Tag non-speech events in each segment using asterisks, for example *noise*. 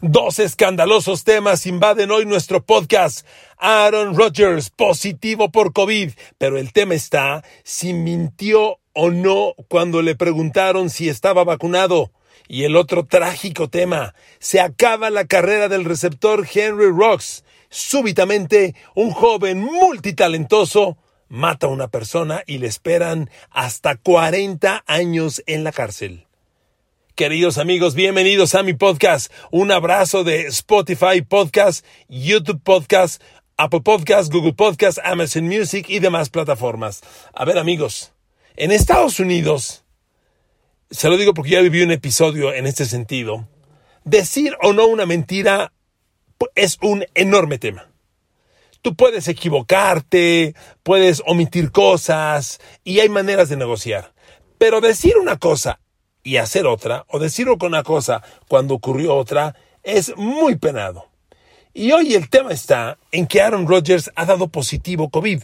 Dos escandalosos temas invaden hoy nuestro podcast. Aaron Rodgers, positivo por COVID, pero el tema está si mintió o no cuando le preguntaron si estaba vacunado. Y el otro trágico tema, se acaba la carrera del receptor Henry Rocks. Súbitamente, un joven multitalentoso mata a una persona y le esperan hasta 40 años en la cárcel. Queridos amigos, bienvenidos a mi podcast. Un abrazo de Spotify Podcast, YouTube Podcast, Apple Podcast, Google Podcast, Amazon Music y demás plataformas. A ver amigos, en Estados Unidos, se lo digo porque ya viví un episodio en este sentido, decir o no una mentira es un enorme tema. Tú puedes equivocarte, puedes omitir cosas y hay maneras de negociar. Pero decir una cosa y hacer otra, o decirlo con una cosa cuando ocurrió otra, es muy penado. Y hoy el tema está en que Aaron Rodgers ha dado positivo COVID.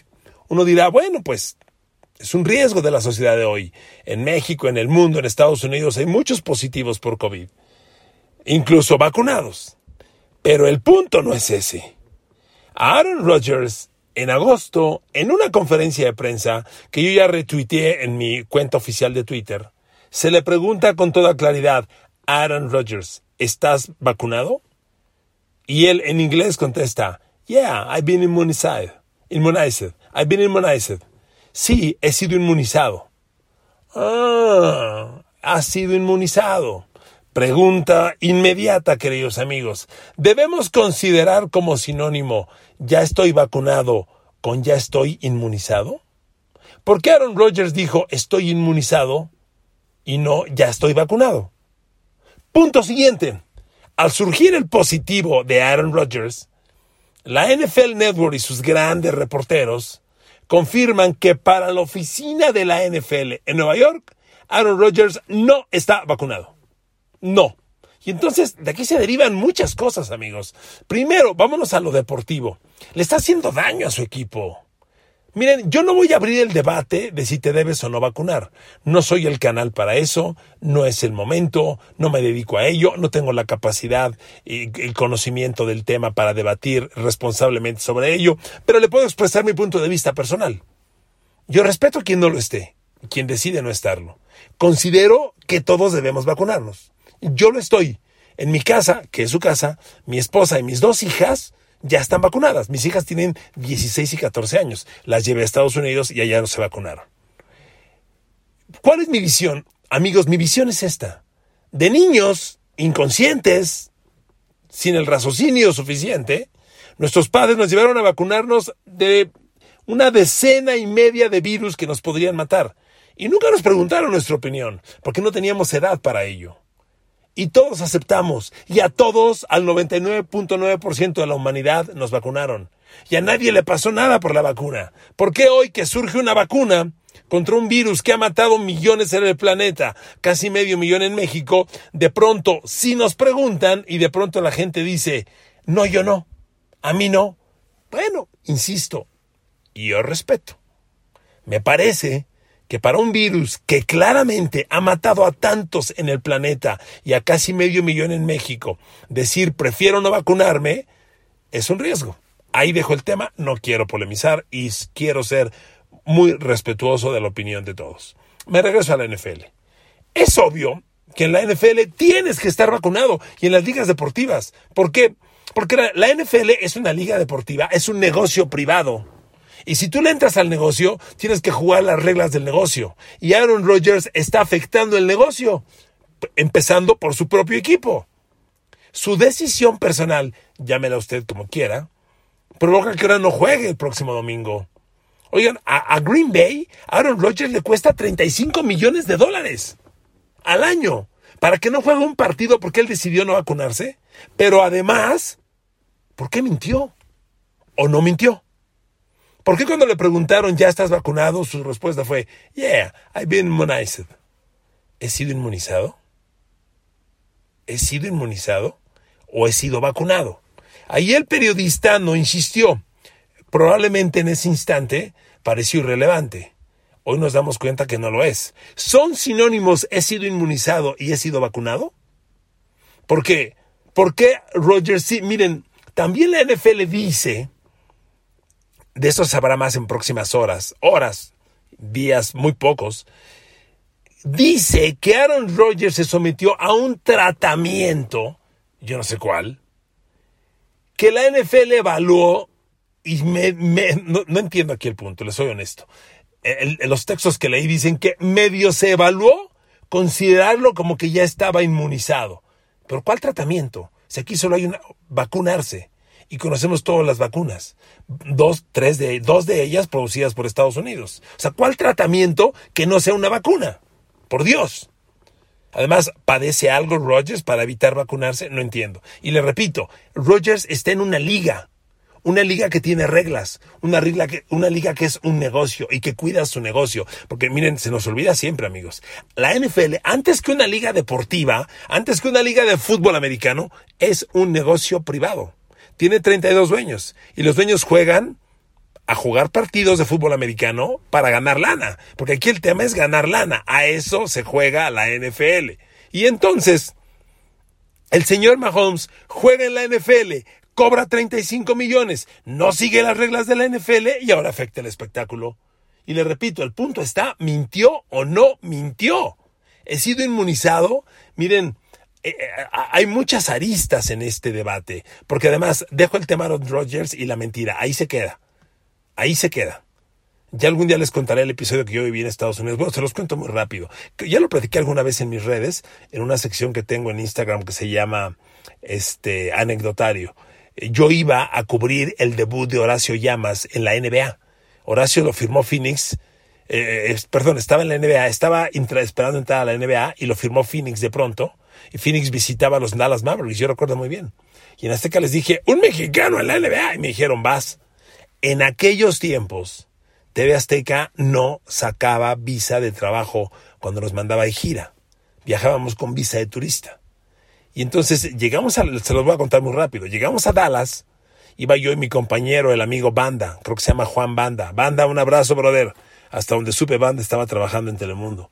Uno dirá, bueno, pues es un riesgo de la sociedad de hoy. En México, en el mundo, en Estados Unidos hay muchos positivos por COVID, incluso vacunados. Pero el punto no es ese. Aaron Rodgers, en agosto, en una conferencia de prensa que yo ya retuiteé en mi cuenta oficial de Twitter, se le pregunta con toda claridad, Aaron Rodgers, ¿estás vacunado? Y él en inglés contesta, Yeah, I've been immunized. Immunized. I've been immunized. Sí, he sido inmunizado. Ah, ha sido inmunizado. Pregunta inmediata, queridos amigos. ¿Debemos considerar como sinónimo ya estoy vacunado con ya estoy inmunizado? ¿Por qué Aaron Rodgers dijo estoy inmunizado y no ya estoy vacunado. Punto siguiente. Al surgir el positivo de Aaron Rodgers, la NFL Network y sus grandes reporteros confirman que para la oficina de la NFL en Nueva York, Aaron Rodgers no está vacunado. No. Y entonces de aquí se derivan muchas cosas, amigos. Primero, vámonos a lo deportivo. Le está haciendo daño a su equipo. Miren, yo no voy a abrir el debate de si te debes o no vacunar. No soy el canal para eso, no es el momento, no me dedico a ello, no tengo la capacidad y el conocimiento del tema para debatir responsablemente sobre ello, pero le puedo expresar mi punto de vista personal. Yo respeto a quien no lo esté, quien decide no estarlo. Considero que todos debemos vacunarnos. Yo lo estoy. En mi casa, que es su casa, mi esposa y mis dos hijas ya están vacunadas. Mis hijas tienen 16 y 14 años. Las llevé a Estados Unidos y allá no se vacunaron. ¿Cuál es mi visión? Amigos, mi visión es esta. De niños inconscientes, sin el raciocinio suficiente, nuestros padres nos llevaron a vacunarnos de una decena y media de virus que nos podrían matar. Y nunca nos preguntaron nuestra opinión, porque no teníamos edad para ello y todos aceptamos. Y a todos, al 99.9% de la humanidad, nos vacunaron. Y a nadie le pasó nada por la vacuna. ¿Por qué hoy que surge una vacuna contra un virus que ha matado millones en el planeta, casi medio millón en México, de pronto si nos preguntan y de pronto la gente dice, no, yo no, a mí no? Bueno, insisto, y yo respeto. Me parece que para un virus que claramente ha matado a tantos en el planeta y a casi medio millón en México, decir prefiero no vacunarme es un riesgo. Ahí dejo el tema, no quiero polemizar y quiero ser muy respetuoso de la opinión de todos. Me regreso a la NFL. Es obvio que en la NFL tienes que estar vacunado y en las ligas deportivas. ¿Por qué? Porque la NFL es una liga deportiva, es un negocio privado. Y si tú le entras al negocio, tienes que jugar las reglas del negocio. Y Aaron Rodgers está afectando el negocio, empezando por su propio equipo. Su decisión personal, llámela usted como quiera, provoca que ahora no juegue el próximo domingo. Oigan, a, Green Bay, Aaron Rodgers le cuesta 35 millones de dólares al año para que no juegue un partido porque él decidió no vacunarse. Pero además, ¿por qué mintió? ¿O no mintió? ¿Por qué cuando le preguntaron, ¿ya estás vacunado? Su respuesta fue, Yeah, I've been immunized. ¿He sido inmunizado? ¿He sido inmunizado? ¿O he sido vacunado? Ahí el periodista no insistió. Probablemente en ese instante pareció irrelevante. Hoy nos damos cuenta que no lo es. ¿Son sinónimos he sido inmunizado y he sido vacunado? ¿Por qué? ¿Por qué Rogers sí? Miren, también la NFL dice, de eso sabrá más en próximas horas, horas, días, muy pocos, dice que Aaron Rodgers se sometió a un tratamiento, yo no sé cuál, que la NFL evaluó, y me, no, entiendo aquí el punto, les soy honesto. los textos que leí dicen que medio se evaluó considerarlo como que ya estaba inmunizado. Pero ¿cuál tratamiento? Si aquí solo hay una vacunarse y conocemos todas las vacunas. Dos, tres de, dos de ellas producidas por Estados Unidos. O sea, ¿cuál tratamiento que no sea una vacuna? Por Dios. Además, ¿padece algo Rogers para evitar vacunarse? No entiendo. Y le repito, Rogers está en una liga. Una liga que tiene reglas, una, liga que, una liga que es un negocio y que cuida su negocio. Porque miren, se nos olvida siempre, amigos. La NFL, antes que una liga deportiva, antes que una liga de fútbol americano, es un negocio privado tiene 32 dueños y los dueños juegan a jugar partidos de fútbol americano para ganar lana, porque aquí el tema es ganar lana, a eso se juega la NFL. Y entonces, el señor Mahomes juega en la NFL, cobra 35 millones, no sigue las reglas de la NFL y ahora afecta el espectáculo. Y le repito, el punto está, ¿mintió o no mintió? He sido inmunizado. Miren, eh, eh, hay muchas aristas en este debate, porque además dejo el tema de Rogers y la mentira, ahí se queda, ahí se queda. Ya algún día les contaré el episodio que yo viví en Estados Unidos. Bueno, se los cuento muy rápido. Ya lo platiqué alguna vez en mis redes, en una sección que tengo en Instagram que se llama este anecdotario. Yo iba a cubrir el debut de Horacio Llamas en la NBA. Horacio lo firmó Phoenix. Eh, perdón, estaba en la NBA, estaba esperando entrar a la NBA y lo firmó Phoenix de pronto y Phoenix visitaba a los Dallas Mavericks, yo recuerdo muy bien. Y en Azteca les dije, un mexicano en la NBA, y me dijeron, vas. En aquellos tiempos, TV Azteca no sacaba visa de trabajo cuando nos mandaba de gira. Viajábamos con visa de turista. Y entonces llegamos a, se los voy a contar muy rápido, llegamos a Dallas, iba yo y mi compañero, el amigo Banda, creo que se llama Juan Banda. Banda, un abrazo, brother. Hasta donde supe Banda estaba trabajando en Telemundo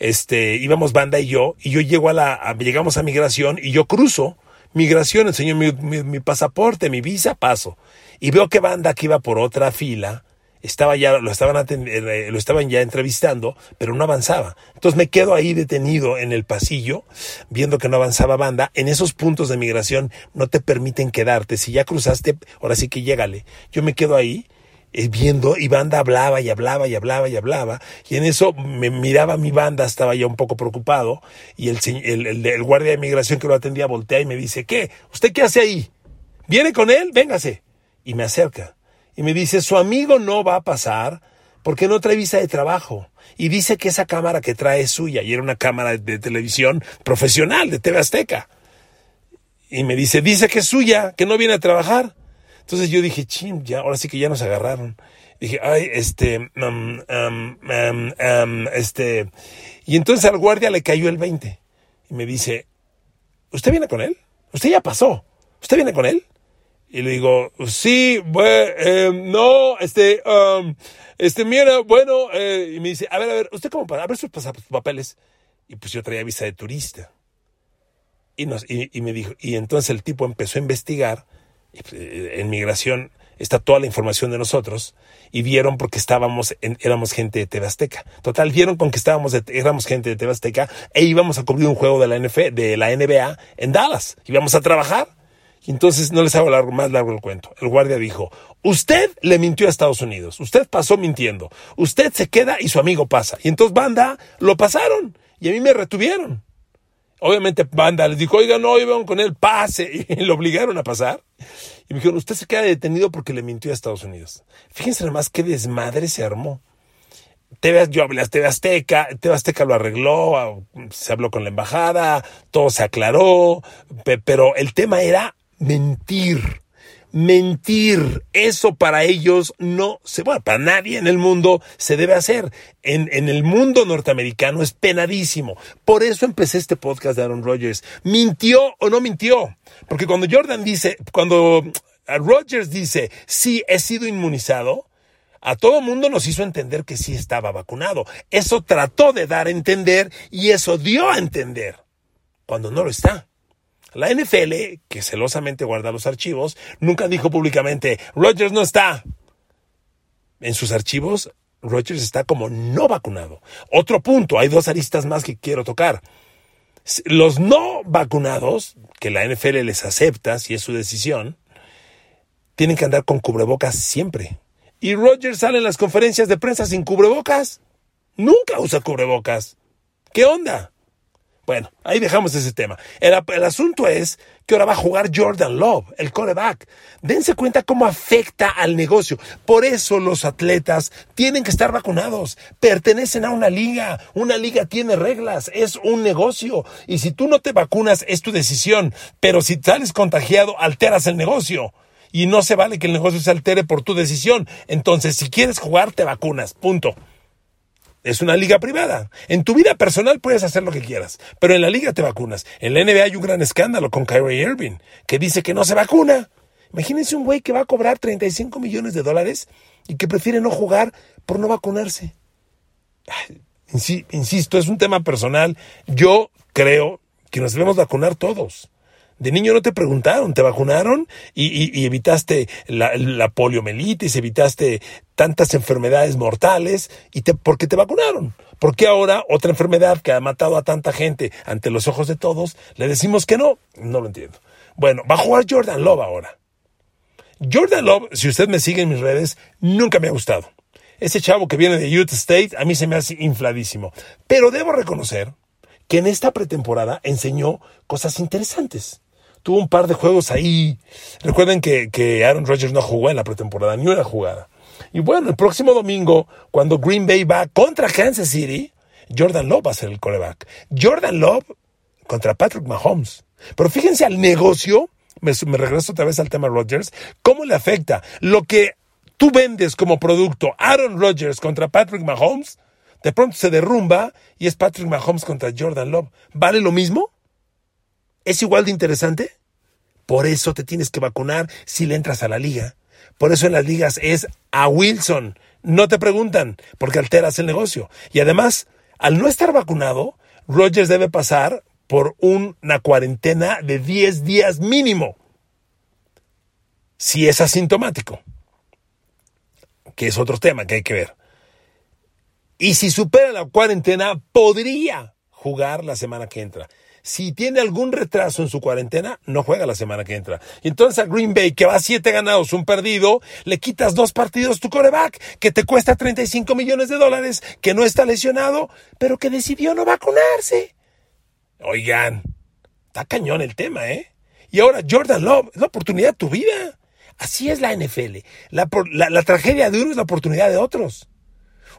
este, íbamos banda y yo, y yo llego a la, llegamos a migración y yo cruzo. Migración, enseño mi, mi, pasaporte, mi visa, paso. Y veo que banda que iba por otra fila, estaba ya, lo estaban, eh, lo estaban ya entrevistando, pero no avanzaba. Entonces me quedo ahí detenido en el pasillo, viendo que no avanzaba banda. En esos puntos de migración no te permiten quedarte. Si ya cruzaste, ahora sí que llégale. Yo me quedo ahí viendo y banda hablaba y hablaba y hablaba y hablaba y en eso me miraba mi banda estaba ya un poco preocupado y el, el, el, guardia de migración que lo atendía voltea y me dice ¿qué? ¿usted qué hace ahí? ¿viene con él? véngase y me acerca y me dice su amigo no va a pasar porque no trae visa de trabajo y dice que esa cámara que trae es suya y era una cámara de televisión profesional de TV Azteca y me dice dice que es suya que no viene a trabajar entonces yo dije, ching, ya, ahora sí que ya nos agarraron. Dije, ay, este, um, um, um, este. Y entonces al guardia le cayó el 20. Y me dice, ¿usted viene con él? Usted ya pasó. ¿Usted viene con él? Y le digo, sí, bueno, em, no, este, este, mira, bueno, eh", y me dice, a ver, a ver, ¿usted cómo para? A ver sus papeles. Y pues yo traía visa de turista. Y, nos, y, y me dijo, y entonces el tipo empezó a investigar en migración está toda la información de nosotros y vieron porque estábamos éramos gente de TV Total, vieron con que estábamos éramos gente de TV e íbamos a cubrir un juego de la NFL, de la NBA en Dallas. Íbamos a trabajar. Y entonces no les hago largo, más largo el cuento. El guardia dijo, usted le mintió a Estados Unidos. Usted pasó mintiendo. Usted se queda y su amigo pasa. Y entonces banda lo pasaron y a mí me retuvieron. Obviamente Banda les dijo, oiga, no, iban con él, pase. *laughs* Y lo obligaron a pasar. Y me dijeron, usted se queda detenido porque le mintió a Estados Unidos. Fíjense nomás qué desmadre se armó. Yo hablé a TV Azteca, TV Azteca lo arregló, se habló con la embajada, todo se aclaró, pero el tema era mentir mentir. Eso para ellos no se, bueno, para nadie en el mundo se debe hacer. En, en el mundo norteamericano es penadísimo. Por eso empecé este podcast de Aaron Rodgers. ¿Mintió o no mintió? Porque cuando Jordan dice, cuando Rodgers dice, sí, he sido inmunizado, a todo mundo nos hizo entender que sí estaba vacunado. Eso trató de dar a entender y eso dio a entender cuando no lo está. La NFL, que celosamente guarda los archivos, nunca dijo públicamente, Rogers no está. En sus archivos, Rogers está como no vacunado. Otro punto, hay dos aristas más que quiero tocar. Los no vacunados, que la NFL les acepta si es su decisión, tienen que andar con cubrebocas siempre. Y Rogers sale en las conferencias de prensa sin cubrebocas. Nunca usa cubrebocas. ¿Qué onda? Bueno, ahí dejamos ese tema. El, asunto es que ahora va a jugar Jordan Love, el coreback. Dense cuenta cómo afecta al negocio. Por eso los atletas tienen que estar vacunados. Pertenecen a una liga. Una liga tiene reglas. Es un negocio. Y si tú no te vacunas, es tu decisión. Pero si sales contagiado, alteras el negocio. Y no se vale que el negocio se altere por tu decisión. Entonces, si quieres jugar, te vacunas. Punto. Es una liga privada. En tu vida personal puedes hacer lo que quieras, pero en la liga te vacunas. En la NBA hay un gran escándalo con Kyrie Irving, que dice que no se vacuna. Imagínense un güey que va a cobrar 35 millones de dólares y que prefiere no jugar por no vacunarse. Insisto, es un tema personal. Yo creo que nos debemos vacunar todos. De niño no te preguntaron, te vacunaron y, evitaste la, poliomelitis, evitaste tantas enfermedades mortales y te, porque te vacunaron. Porque ahora otra enfermedad que ha matado a tanta gente ante los ojos de todos, le decimos que no? No lo entiendo. Bueno, va a jugar Jordan Love ahora. Jordan Love, si usted me sigue en mis redes, nunca me ha gustado. Ese chavo que viene de Utah State a mí se me hace infladísimo. Pero debo reconocer que en esta pretemporada enseñó cosas interesantes tuvo un par de juegos ahí. Recuerden que, que Aaron Rodgers no jugó en la pretemporada, ni una jugada. Y bueno, el próximo domingo, cuando Green Bay va contra Kansas City, Jordan Love va a ser el coreback. Jordan Love contra Patrick Mahomes. Pero fíjense al negocio, me, me regreso otra vez al tema Rodgers, cómo le afecta lo que tú vendes como producto Aaron Rodgers contra Patrick Mahomes, de pronto se derrumba y es Patrick Mahomes contra Jordan Love. ¿Vale lo mismo? ¿Es igual de interesante? Por eso te tienes que vacunar si le entras a la liga. Por eso en las ligas es a Wilson. No te preguntan, porque alteras el negocio. Y además, al no estar vacunado, Rogers debe pasar por una cuarentena de 10 días mínimo. Si es asintomático. Que es otro tema que hay que ver. Y si supera la cuarentena, podría jugar la semana que entra si tiene algún retraso en su cuarentena, no juega la semana que entra. Y entonces a Green Bay, que va a siete ganados, un perdido, le quitas dos partidos tu coreback, que te cuesta 35 millones de dólares, que no está lesionado, pero que decidió no vacunarse. Oigan, está cañón el tema, ¿eh? Y ahora Jordan Love, es la oportunidad de tu vida. Así es la NFL. La, la tragedia de uno es la oportunidad de otros.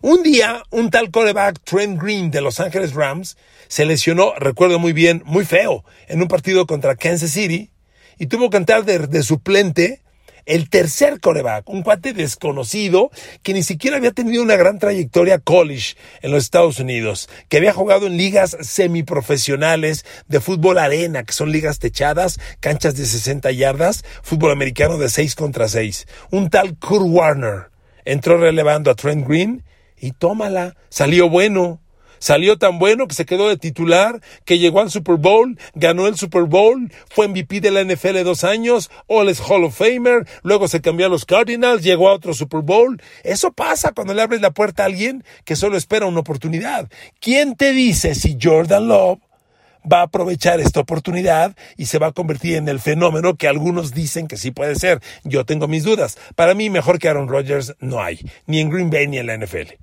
Un día, un tal coreback Trent Green de Los Ángeles Rams se lesionó, recuerdo muy bien, muy feo, en un partido contra Kansas City y tuvo que cantar de, suplente el tercer coreback, un cuate desconocido que ni siquiera había tenido una gran trayectoria college en los Estados Unidos, que había jugado en ligas semiprofesionales de fútbol arena, que son ligas techadas, canchas de 60 yardas, fútbol americano de 6 contra 6. Un tal Kurt Warner entró relevando a Trent Green y tómala, salió bueno. Salió tan bueno que se quedó de titular, que llegó al Super Bowl, ganó el Super Bowl, fue MVP de la NFL dos años, All es Hall of Famer, luego se cambió a los Cardinals, llegó a otro Super Bowl. Eso pasa cuando le abres la puerta a alguien que solo espera una oportunidad. ¿Quién te dice si Jordan Love va a aprovechar esta oportunidad y se va a convertir en el fenómeno que algunos dicen que sí puede ser. Yo tengo mis dudas. Para mí, mejor que Aaron Rodgers no hay, ni en Green Bay ni en la NFL.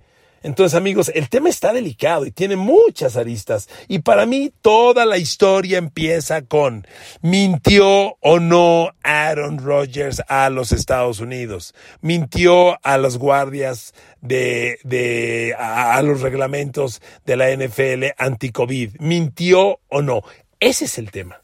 Entonces, amigos, el tema está delicado y tiene muchas aristas. Y para mí, toda la historia empieza con ¿mintió o no Aaron Rodgers a los Estados Unidos? ¿Mintió a los guardias de, de a, los reglamentos de la NFL anti-COVID? ¿Mintió o no? Ese es el tema.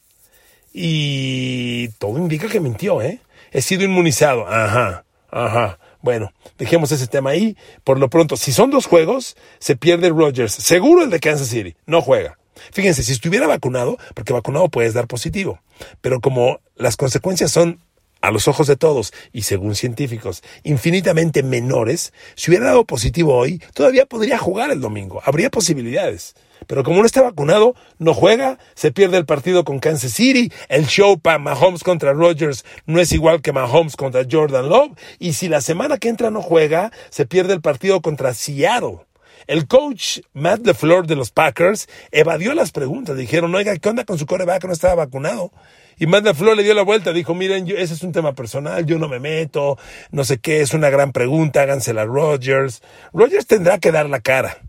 Y todo indica que mintió, ¿eh? He sido inmunizado. Ajá, ajá. Bueno, dejemos ese tema ahí. Por lo pronto, si son dos juegos, se pierde Rodgers. Seguro el de Kansas City. No juega. Fíjense, si estuviera vacunado, porque vacunado puedes dar positivo. Pero como las consecuencias son a los ojos de todos y según científicos infinitamente menores, si hubiera dado positivo hoy, todavía podría jugar el domingo. Habría posibilidades. Pero como no está vacunado, no juega, se pierde el partido con Kansas City, el show para Mahomes contra Rodgers no es igual que Mahomes contra Jordan Love, y si la semana que entra no juega, se pierde el partido contra Seattle. El coach Matt LeFleur de los Packers evadió las preguntas. Dijeron, oiga, ¿qué onda con su coreback? No estaba vacunado. Y Matt LeFleur le dio la vuelta. Dijo, miren, ese es un tema personal. Yo no me meto. No sé qué. Es una gran pregunta. Hágansela a Rodgers. Rodgers tendrá que dar la cara.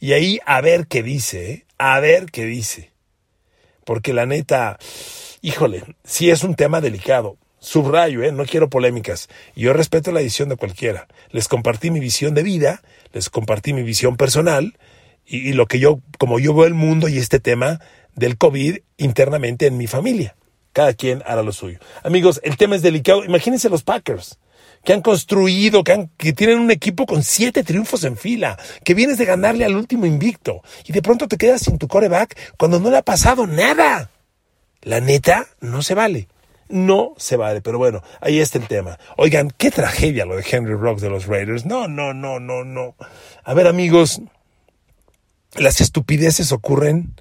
Y ahí a ver qué dice, ¿eh? a ver qué dice. Porque la neta, híjole, sí es un tema delicado. Subrayo, ¿eh? no quiero polémicas. Yo respeto la decisión de cualquiera. Les compartí mi visión de vida, les compartí mi visión personal y, y lo que yo, como yo veo el mundo y este tema del COVID internamente en mi familia. Cada quien hará lo suyo. Amigos, el tema es delicado. Imagínense los Packers que han construido, que, han, que tienen un equipo con siete triunfos en fila, que vienes de ganarle al último invicto y de pronto te quedas sin tu coreback cuando no le ha pasado nada. La neta, no se vale. No se vale, pero bueno, ahí está el tema. Oigan, qué tragedia lo de Henry Rocks de los Raiders. No, no, no, no, no. A ver, amigos, las estupideces ocurren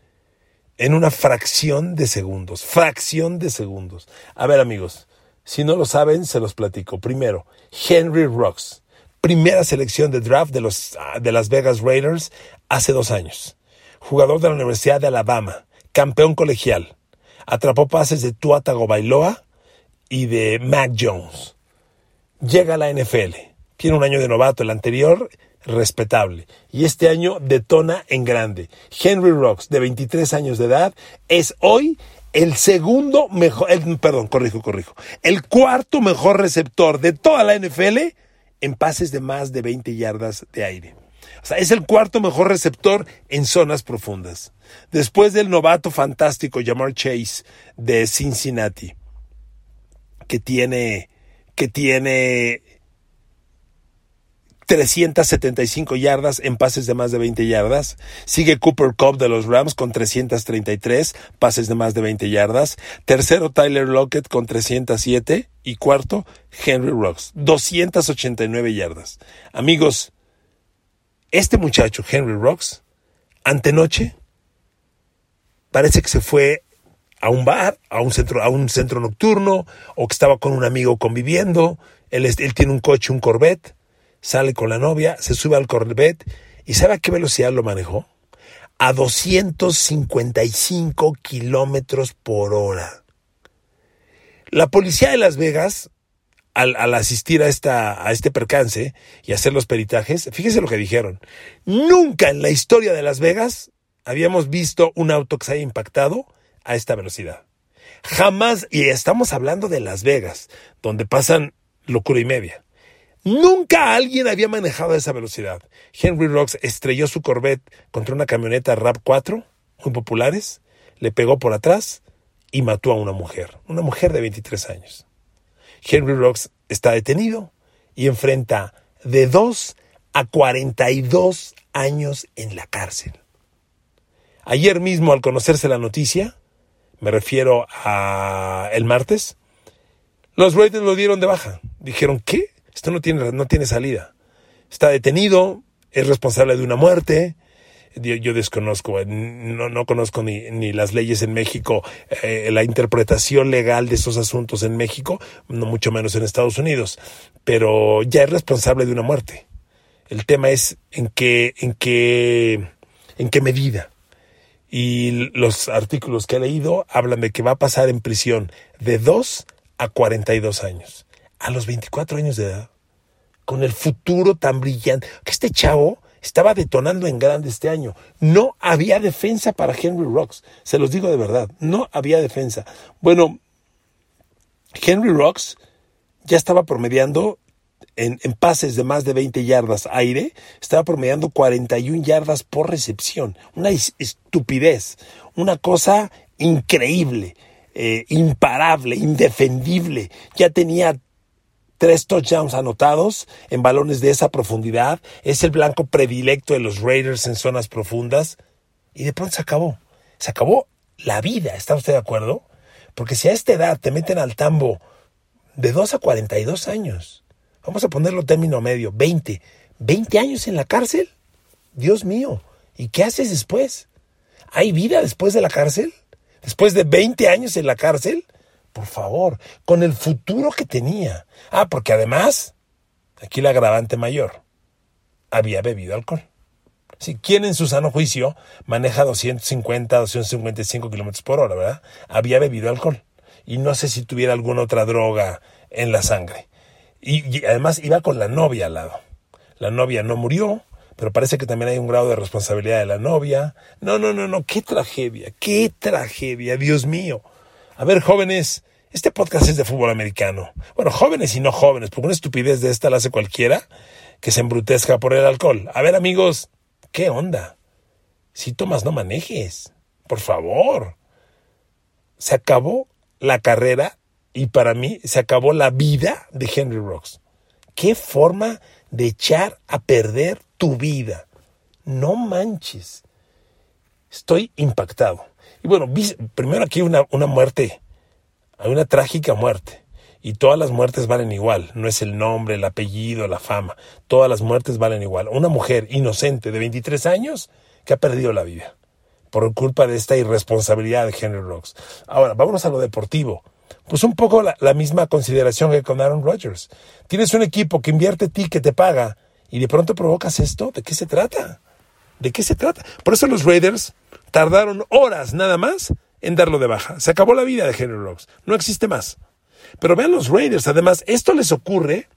en una fracción de segundos. Fracción de segundos. A ver, amigos, si no lo saben, se los platico. Primero, Henry Rocks, primera selección de draft de, los, de las Vegas Raiders hace dos años. Jugador de la Universidad de Alabama, campeón colegial. Atrapó pases de Tua Tagovailoa y de Mac Jones. Llega a la NFL. Tiene un año de novato, el anterior respetable. Y este año detona en grande. Henry Rocks, de 23 años de edad, es hoy el segundo mejor, el, perdón, corrijo, corrijo, el cuarto mejor receptor de toda la NFL en pases de más de 20 yardas de aire. O sea, es el cuarto mejor receptor en zonas profundas. Después del novato fantástico Jamar Chase de Cincinnati, que tiene, que tiene 375 yardas en pases de más de 20 yardas. Sigue Cooper Cup de los Rams con 333 pases de más de 20 yardas. Tercero Tyler Lockett con 307 y cuarto Henry Rocks, 289 yardas. Amigos, este muchacho Henry Rocks antenoche parece que se fue a un bar, a un centro, a un centro nocturno o que estaba con un amigo conviviendo. Él, él tiene un coche, un Corvette sale con la novia, se sube al Corvette y ¿sabe a qué velocidad lo manejó? A 255 kilómetros por hora. La policía de Las Vegas, al, asistir a, esta, a este percance y hacer los peritajes, fíjese lo que dijeron. Nunca en la historia de Las Vegas habíamos visto un auto que se haya impactado a esta velocidad. Jamás, y estamos hablando de Las Vegas, donde pasan locura y media. Nunca alguien había manejado a esa velocidad. Henry Rocks estrelló su Corvette contra una camioneta RAP 4, muy populares, le pegó por atrás y mató a una mujer, una mujer de 23 años. Henry Rocks está detenido y enfrenta de 2 a 42 años en la cárcel. Ayer mismo, al conocerse la noticia, me refiero a el martes, los Raiders lo dieron de baja. Dijeron, ¿qué? Esto no tiene, no tiene salida. Está detenido, es responsable de una muerte. Yo, desconozco, no, no conozco ni, ni, las leyes en México, eh, la interpretación legal de esos asuntos en México, no mucho menos en Estados Unidos, pero ya es responsable de una muerte. El tema es en qué, en qué, en qué medida. Y los artículos que he leído hablan de que va a pasar en prisión de 2 a 42 años a los 24 años de edad, con el futuro tan brillante, que este chavo estaba detonando en grande este año. No había defensa para Henry Rocks, se los digo de verdad, no había defensa. Bueno, Henry Rocks ya estaba promediando en, en, pases de más de 20 yardas aire, estaba promediando 41 yardas por recepción. Una estupidez, una cosa increíble, eh, imparable, indefendible. Ya tenía tres touchdowns anotados en balones de esa profundidad, es el blanco predilecto de los Raiders en zonas profundas, y de pronto se acabó. Se acabó la vida, ¿está usted de acuerdo? Porque si a esta edad te meten al tambo de 2 a 42 años, vamos a ponerlo término medio, 20, 20 años en la cárcel, Dios mío, ¿y qué haces después? ¿Hay vida después de la cárcel? ¿Después de 20 años en la cárcel? Por favor, con el futuro que tenía. Ah, porque además, aquí la agravante mayor, había bebido alcohol. Si ¿quién en su sano juicio maneja 250, 255 kilómetros por hora, verdad? Había bebido alcohol. Y no sé si tuviera alguna otra droga en la sangre. Y además iba con la novia al lado. La novia no murió, pero parece que también hay un grado de responsabilidad de la novia. No, no, no, no, qué tragedia, qué tragedia, Dios mío. A ver, jóvenes, este podcast es de fútbol americano. Bueno, jóvenes y no jóvenes, porque una estupidez de esta la hace cualquiera que se embrutezca por el alcohol. A ver, amigos, ¿qué onda? Si tomas, no manejes. Por favor. Se acabó la carrera y para mí se acabó la vida de Henry Rocks. ¿Qué forma de echar a perder tu vida? No manches. Estoy impactado. Y bueno, primero aquí una, una muerte, hay una trágica muerte. Y todas las muertes valen igual. No es el nombre, el apellido, la fama. Todas las muertes valen igual. Una mujer inocente de 23 años que ha perdido la vida por culpa de esta irresponsabilidad de Henry Rocks. Ahora, vámonos a lo deportivo. Pues un poco la, misma consideración que con Aaron Rodgers. Tienes un equipo que invierte en ti, que te paga, y de pronto provocas esto. ¿De qué se trata? ¿De qué se trata? Por eso los Raiders tardaron horas nada más en darlo de baja. Se acabó la vida de Henry Rocks. No existe más. Pero vean los Raiders. Además, esto les ocurre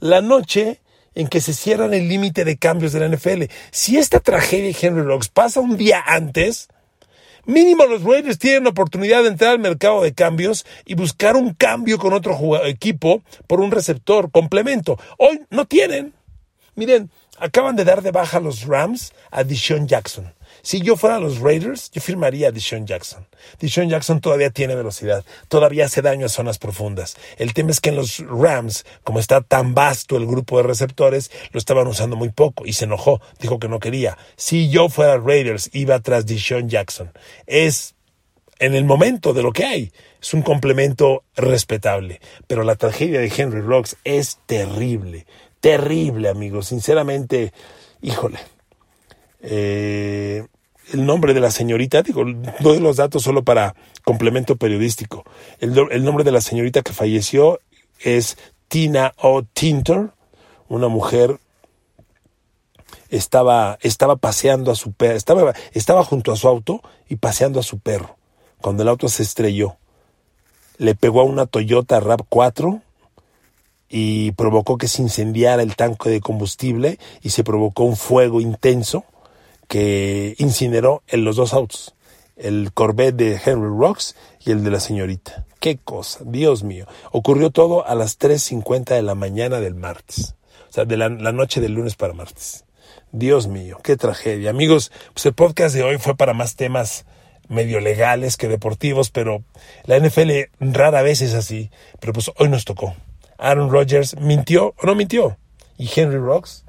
la noche en que se cierran el límite de cambios de la NFL. Si esta tragedia de Henry Rocks pasa un día antes, mínimo los Raiders tienen la oportunidad de entrar al mercado de cambios y buscar un cambio con otro equipo por un receptor complemento. Hoy no tienen. Miren, acaban de dar de baja los Rams a Deshaun Jackson. Si yo fuera los Raiders, yo firmaría a Deshaun Jackson. Deshaun Jackson todavía tiene velocidad, todavía hace daño a zonas profundas. El tema es que en los Rams, como está tan vasto el grupo de receptores, lo estaban usando muy poco y se enojó, dijo que no quería. Si yo fuera Raiders, iba tras Deshaun Jackson. Es en el momento de lo que hay. Es un complemento respetable. Pero la tragedia de Henry Rocks es terrible. Terrible, amigos. Sinceramente, híjole. Eh, el nombre de la señorita, digo, doy los datos solo para complemento periodístico. El, nombre de la señorita que falleció es Tina O. Tinter, una mujer estaba, estaba paseando a su perro, estaba, estaba junto a su auto y paseando a su perro, cuando el auto se estrelló. Le pegó a una Toyota RAV4 y provocó que se incendiara el tanque de combustible y se provocó un fuego intenso que incineró en los dos autos, el Corvette de Henry Rocks y el de la señorita. Qué cosa, Dios mío. Ocurrió todo a las 3.50 de la mañana del martes, o sea, de la, noche del lunes para martes. Dios mío, qué tragedia. Amigos, pues el podcast de hoy fue para más temas medio legales que deportivos, pero la NFL rara vez es así. Pero pues hoy nos tocó. Aaron Rodgers mintió o no mintió. Y Henry Rocks,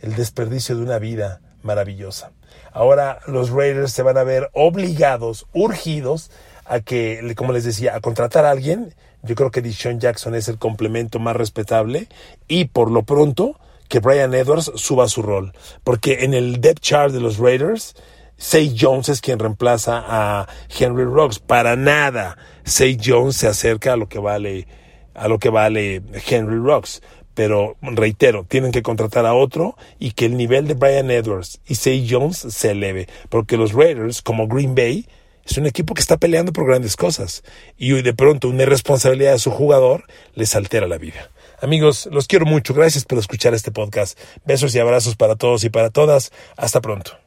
el desperdicio de una vida maravillosa. Ahora los Raiders se van a ver obligados, urgidos a que, como les decía, a contratar a alguien. Yo creo que Deshaun Jackson es el complemento más respetable y por lo pronto que Brian Edwards suba su rol. Porque en el depth chart de los Raiders, Say Jones es quien reemplaza a Henry Rocks. Para nada, Say Jones se acerca a lo que vale a lo que vale Henry Rocks pero reitero, tienen que contratar a otro y que el nivel de Brian Edwards y Say Jones se eleve, porque los Raiders, como Green Bay, es un equipo que está peleando por grandes cosas y de pronto una irresponsabilidad de su jugador les altera la vida. Amigos, los quiero mucho. Gracias por escuchar este podcast. Besos y abrazos para todos y para todas. Hasta pronto.